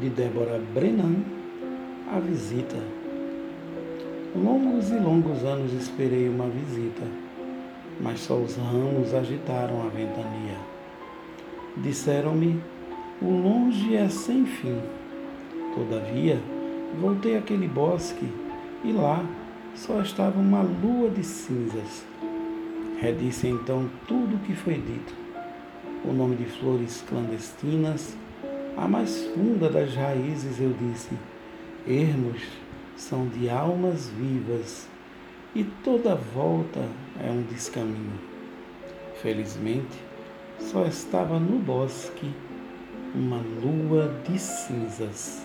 de Débora Brennan, a visita. Longos e longos anos esperei uma visita, mas só os ramos agitaram a ventania. Disseram-me: o longe é sem fim. Todavia, voltei àquele bosque e lá só estava uma lua de cinzas. Redisse então tudo o que foi dito. O nome de flores clandestinas, a mais funda das raízes, eu disse: ermos são de almas vivas e toda volta é um descaminho. Felizmente, só estava no bosque uma lua de cinzas.